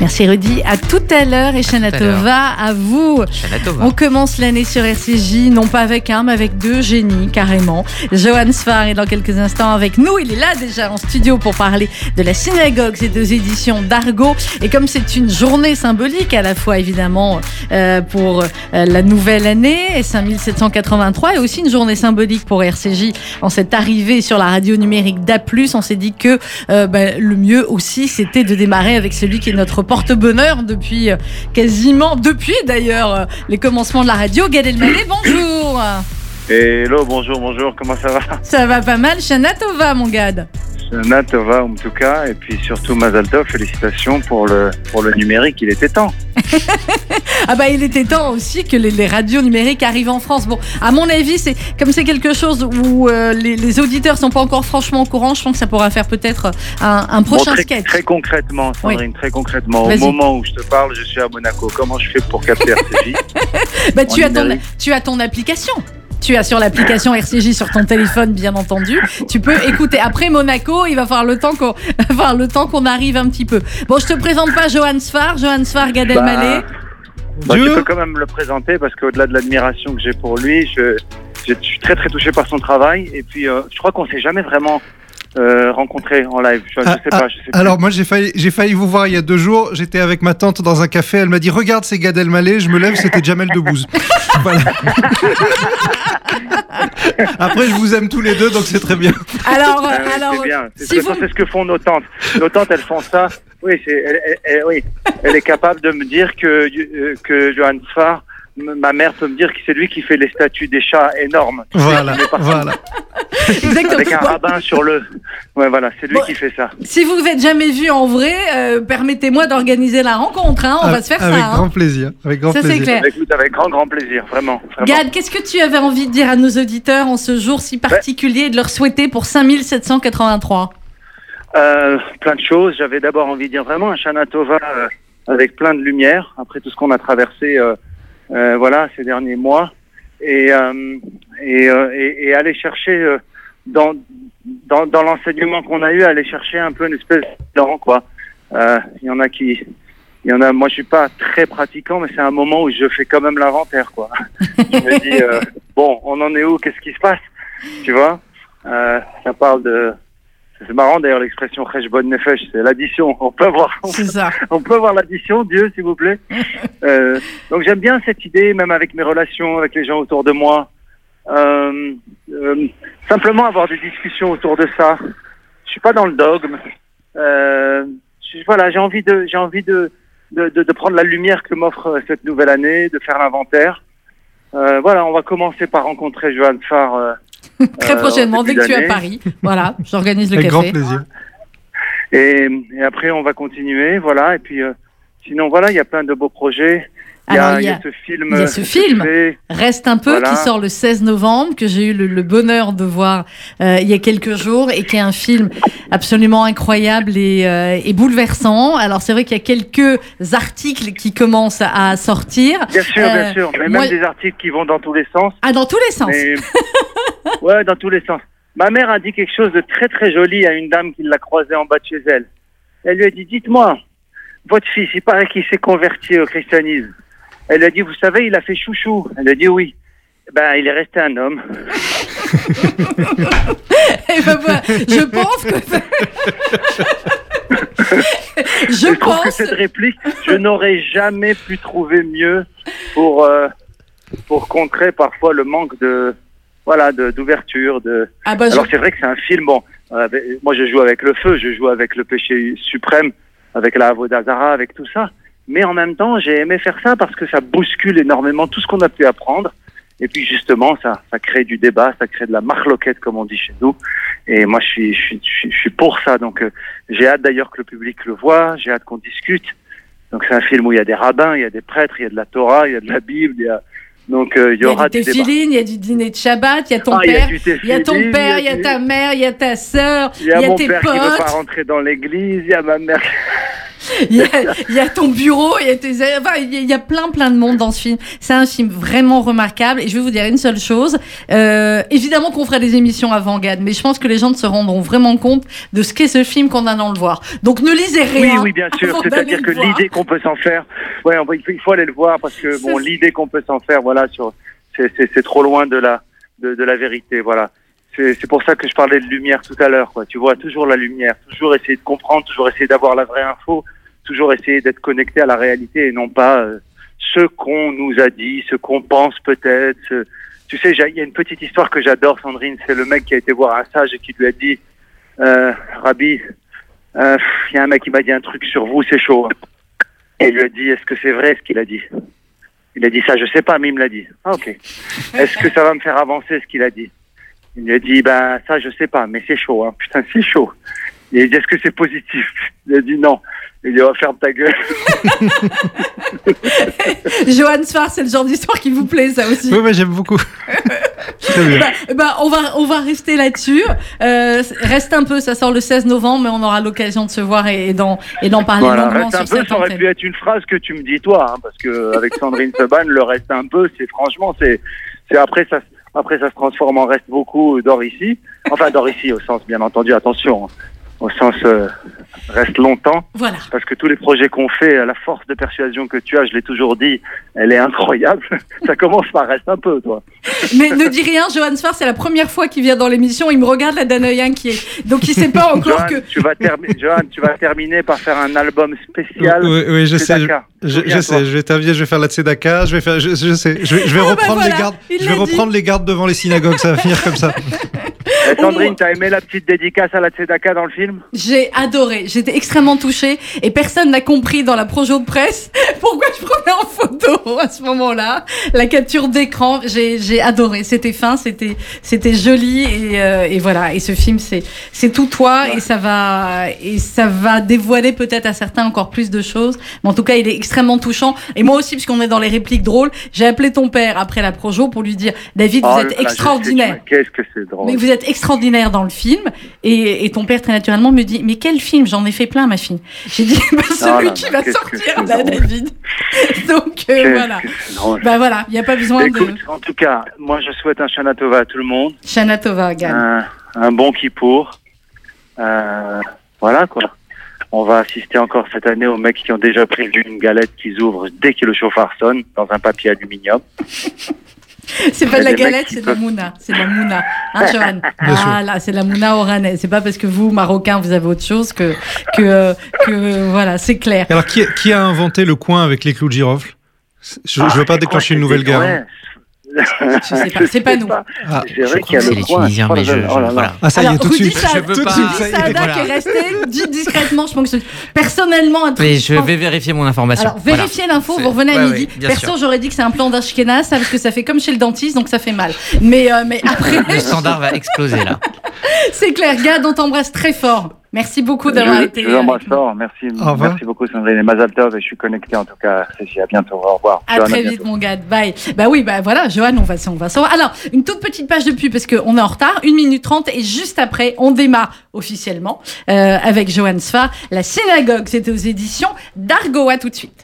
Merci Rudy. À tout à l'heure et Shana. Tova, à vous. Shana Tova. On commence l'année sur RCJ, non pas avec un, mais avec deux génies, carrément. Johan Sfar est dans quelques instants avec nous. Il est là déjà en studio pour parler de la synagogue, ces deux éditions d'Argo. Et comme c'est une journée symbolique à la fois, évidemment, euh, pour euh, la nouvelle année, et 5783, et aussi une journée symbolique pour RCJ en cette arrivée sur la radio numérique d'A+, on s'est dit que euh, bah, le mieux aussi, c'était de démarrer avec celui qui est notre porte-bonheur depuis euh, quasiment, depuis d'ailleurs, euh, les commencements de la radio. Gad Elmaleh, bonjour. Hello, bonjour, bonjour, comment ça va? Ça va pas mal, Shana Tova, mon Gad Shana Tova en tout cas, et puis surtout Mazal Tov, félicitations pour le, pour le numérique, il était temps. Ah bah il était temps aussi que les, les radios numériques arrivent en France. Bon, à mon avis, c'est comme c'est quelque chose où euh, les, les auditeurs sont pas encore franchement au courant, je pense que ça pourra faire peut-être un, un Bon, prochain très, sketch. très concrètement, Sandrine, très concrètement, au moment où je te parle, je suis à Monaco. Comment je fais pour capter RCJ Bah, tu, en as ton, numérique. tu as ton application. Tu as sur l'application RCJ sur ton téléphone, bien entendu. Tu peux écouter. Après Monaco, il va falloir le temps qu'on, falloir le temps qu'on arrive un petit peu. Bon, je te présente pas Johan Sfar, Johan Sfar, Gad Elmaleh. bah. Tu peux quand même me le présenter parce qu'au-delà de l'admiration que j'ai pour lui, je, je suis très très touché par son travail. Et puis, euh, je crois qu'on s'est jamais vraiment euh, rencontrés en live. Je, je Ah, sais pas, je sais plus. Alors moi j'ai failli, j'ai failli vous voir il y a deux jours. J'étais avec ma tante dans un café. Elle m'a dit regarde c'est Gad Elmaleh. Je me lève c'était Jamel Debbouze. voilà. Après je vous aime tous les deux donc c'est très bien. Alors, Ah oui, alors, c'est bien. C'est si ce, vous, c'est ce que font nos tantes. Nos tantes, elles font ça. Oui, c'est, elle, elle- elle- oui. elle est capable de me dire que, euh, que Johan Sfar, m- ma mère peut me dire que c'est lui qui fait les statues des chats énormes. Voilà, voilà. Exactement. Avec un Bon, rabbin sur le. Ouais, voilà, c'est lui Bon. qui fait ça. Si vous vous êtes jamais vu en vrai, euh, permettez-moi d'organiser la rencontre. Hein, on va Avec- se faire avec ça. hein. grand plaisir, avec grand Ça, c'est plaisir. clair. Écoute, avec grand, grand plaisir, vraiment. vraiment. Gad, qu'est-ce que tu avais envie de dire à nos auditeurs en ce jour si particulier et de leur souhaiter pour 5783 Euh, plein de choses. J'avais d'abord envie de dire vraiment un Shana Tova euh, avec plein de lumière, après tout ce qu'on a traversé euh, euh, voilà, ces derniers mois. Et, euh, et, euh, et, et aller chercher euh, dans, dans, dans l'enseignement qu'on a eu, aller chercher un peu une espèce d'an, quoi. Euh, Il y en a qui... Il y en a, moi je suis pas très pratiquant, mais c'est un moment où je fais quand même l'inventaire, quoi. je me dis, euh, bon, on en est où? Qu'est-ce qui se passe? Tu vois? Euh, Ça parle de, c'est marrant d'ailleurs l'expression Resh Bon Nefesh, c'est l'addition. On peut avoir, C'est ça. on peut avoir l'addition, Dieu, s'il vous plaît. Euh, donc j'aime bien cette idée, même avec mes relations, avec les gens autour de moi. Euh, euh, simplement avoir des discussions autour de ça. Je suis pas dans le dogme. Euh, je- voilà, j'ai envie de, j'ai envie de, de, de, de prendre la lumière que m'offre cette nouvelle année, de faire l'inventaire. Euh, voilà, on va commencer par rencontrer Johan Farr. euh, Très prochainement, en dès que tu es à. Paris. Voilà, j'organise le Avec grand plaisir. Et, et après, on va continuer, voilà. Et puis, euh, sinon, voilà, il y a plein de beaux projets. Il y a, Alors, il y a ce film. il y a ce euh, film. que je fais. Reste un peu, Voilà. qui sort le 16 novembre, que j'ai eu le, le bonheur de voir euh, il y a quelques jours, et qui est un film absolument incroyable et, euh, et bouleversant. Alors c'est vrai qu'il y a quelques articles qui commencent à sortir. Bien sûr, Euh, bien sûr. Mais moi- même des articles qui vont dans tous les sens. Ah, dans tous les sens. Mais... ouais, dans tous les sens. Ma mère a dit quelque chose de très très joli à une dame qui l'a croisée en bas de chez elle. Elle lui a dit, dites-moi, votre fils, il paraît qu'il s'est converti au christianisme. Elle a dit, vous savez, il a fait chouchou. Elle a dit oui. Ben, il est resté un homme. Et ben je pense que. je je trouve que pense. cette réplique, je n'aurais jamais pu trouver mieux pour euh, pour contrer parfois le manque de voilà d'ouverture de. Ah bah, je- Alors c'est vrai que c'est un film. Bon, euh, moi je joue avec le feu, je joue avec le péché suprême, avec la Avodazara, avec tout ça. Mais en même temps, j'ai aimé faire ça parce que ça bouscule énormément tout ce qu'on a pu apprendre. Et puis justement, ça, ça crée du débat, ça crée de la marloquette, comme on dit chez nous. Et moi, je suis, je suis, je suis, pour ça. Donc, euh, j'ai hâte d'ailleurs que le public le voit. J'ai hâte qu'on discute. Donc, c'est un film où il y a des rabbins, il y a des prêtres, il y a de la Torah, il y a de la Bible. Il y a... Donc, euh, il y il y aura a tefilin, il y a du dîner de Shabbat, il y a ton Ah, il y a père, il y a ton père, il y a ta mère, il y a ta sœur, Il y a, mon tes père qui veut pas potes. rentrer dans l'église, il y a ma mère. Il, y a, il y a ton bureau, il y a, tes, enfin, il y a- plein plein de monde dans ce film. C'est un film vraiment remarquable et je vais vous dire une seule chose. Euh, évidemment qu'on fera des émissions avant Gad, mais je pense que les gens ne se rendront vraiment compte de ce qu'est ce film qu'on a dans le voir. Donc ne lisez Oui, rien. oui, bien sûr. C'est-à-dire que l'idée qu'on peut s'en faire, ouais, on il faut, aller le voir parce que bon, l'idée qu'on peut s'en faire, voilà, sur, c'est, trop loin de la, de, de la vérité, voilà. C'est, pour ça que je parlais de lumière tout à l'heure. Tu vois, toujours la lumière, toujours essayer de comprendre, toujours essayer d'avoir la vraie info, toujours essayer d'être connecté à la réalité et non pas euh, ce qu'on nous a dit, ce qu'on pense peut-être. Tu sais, il y a une petite histoire que j'adore, Sandrine. C'est le mec qui a été voir un sage et qui lui a dit, euh, Rabbi, euh, il y a un mec qui m'a dit un truc sur vous, c'est chaud. Et il lui a dit, est-ce que c'est vrai ce qu'il a dit? Il a dit ça, je sais pas, mais il me l'a dit. Ah ok. Est-ce que ça va me faire avancer ce qu'il a dit? Il lui a dit, ben ça, je sais pas, mais c'est chaud. Hein. Putain, c'est chaud. Il a dit, est-ce que c'est positif Il a dit non. Il dit, oh, ferme ta gueule. Johan Sfar, c'est le genre d'histoire qui vous plaît, ça aussi. Oui, oui, j'aime beaucoup. Bah, bah, on, va, on va rester là-dessus. Euh, reste un peu, ça sort le 16 novembre, mais on aura l'occasion de se voir et, et d'en et d'en parler Voilà, longuement reste un sur peu, ça aurait pu être une phrase que tu me dis toi, hein, parce que avec Sandrine Seban, le reste un peu, c'est franchement, c'est, c'est après ça, après ça se transforme en reste beaucoup d'or ici. Enfin, d'or ici au sens, bien entendu, attention, hein, au sens euh, reste longtemps, Voilà. parce que tous les projets qu'on fait, la force de persuasion que tu as, je l'ai toujours dit, elle est incroyable. ça commence par reste un peu, toi. Mais ne dis rien, Johan Sfar, c'est la première fois qu'il vient dans l'émission. Il me regarde là d'un œil inquiet. Donc il sait pas encore Johan, que. tu vas terminer, Johan, tu vas terminer par faire un album spécial. Oui, oui, je sais. Tzedaka. Je, sais, je vais t'inviter, je vais faire la tzedaka, je vais faire, je, je sais, je vais, je vais Oh, bah reprendre voilà, les gardes, je vais dit. reprendre les gardes devant les synagogues, ça va finir comme ça. Sandrine, t'as aimé la petite dédicace à la Tzedaka dans le film J'ai adoré, j'étais extrêmement touchée et personne n'a compris dans la projo de presse pourquoi je prenais en photo à ce moment-là la capture d'écran. J'ai j'ai adoré, c'était fin, c'était c'était joli et, euh, et voilà. Et ce film c'est c'est tout toi et ça va et ça va dévoiler peut-être à certains encore plus de choses. Mais en tout cas, il est extrêmement touchant. Et moi aussi, puisqu'on est dans les répliques drôles, j'ai appelé ton père après la projo pour lui dire David, vous Oh êtes extraordinaire. Qu'est-ce que c'est drôle. Mais vous êtes extraordinaire dans le film. Et, et ton père, très naturellement, me dit Mais quel film? J'en ai fait plein, ma fille. J'ai dit bah, Celui Oh là qui là, va que sortir là. David. Donc, euh, voilà. Bah voilà, il n'y a pas besoin Écoute, de. en tout cas, moi je souhaite un Shana Tova à tout le monde, Shana Tova, un bon Kippour. Euh, voilà quoi. On va assister encore cette année aux mecs qui ont déjà prévu une galette qu'ils ouvrent dès que le chauffard sonne dans un papier aluminium. C'est pas de la galette, c'est de la mouna. C'est de la mouna. Hein, Johan sûr. Voilà, c'est de la mouna oranais. C'est pas parce que vous, Marocains, vous avez autre chose que. que, euh, que voilà, c'est clair. Alors, qui, qui a inventé le coin avec les clous de girofle? Je ne veux pas Ah, déclencher une nouvelle guerre. Ouais. Je sais pas, c'est pas nous. Ah, C'est vrai qu'il y a C'est le les coin. Tunisiens, Oh mais je, oh là voilà. Ah, ça y est, tout de suite. Sa- Je veux pas-. Saada voilà. qui est resté, dit discrètement, je pense que personnellement, un truc. Mais je vais vérifier mon information. Alors, vérifiez l'info, vous revenez à ouais, midi. bien Perso, j'aurais dit que c'est un plan d'Ashkenaz, ça, parce que ça fait comme chez le dentiste, donc ça fait mal. Mais, euh, mais après, Le standard va exploser là. c'est clair. Gad, on t'embrasse très fort. Merci beaucoup d'avoir été. je vous embrasse avec fort. Merci, Au revoir. merci beaucoup Sandrine et Mazal Tov et je suis connecté en tout cas. Cécile, à bientôt. Au revoir. À Johan, très vite, mon gars. Bye. Bah oui, bah voilà, Johan, on va, on va. Alors, une toute petite page de pub parce qu'on est en retard, 1 minute 30 et juste après, on démarre officiellement euh, avec Johan Sfar. La synagogue, c'était aux éditions d'Argo. À tout de suite.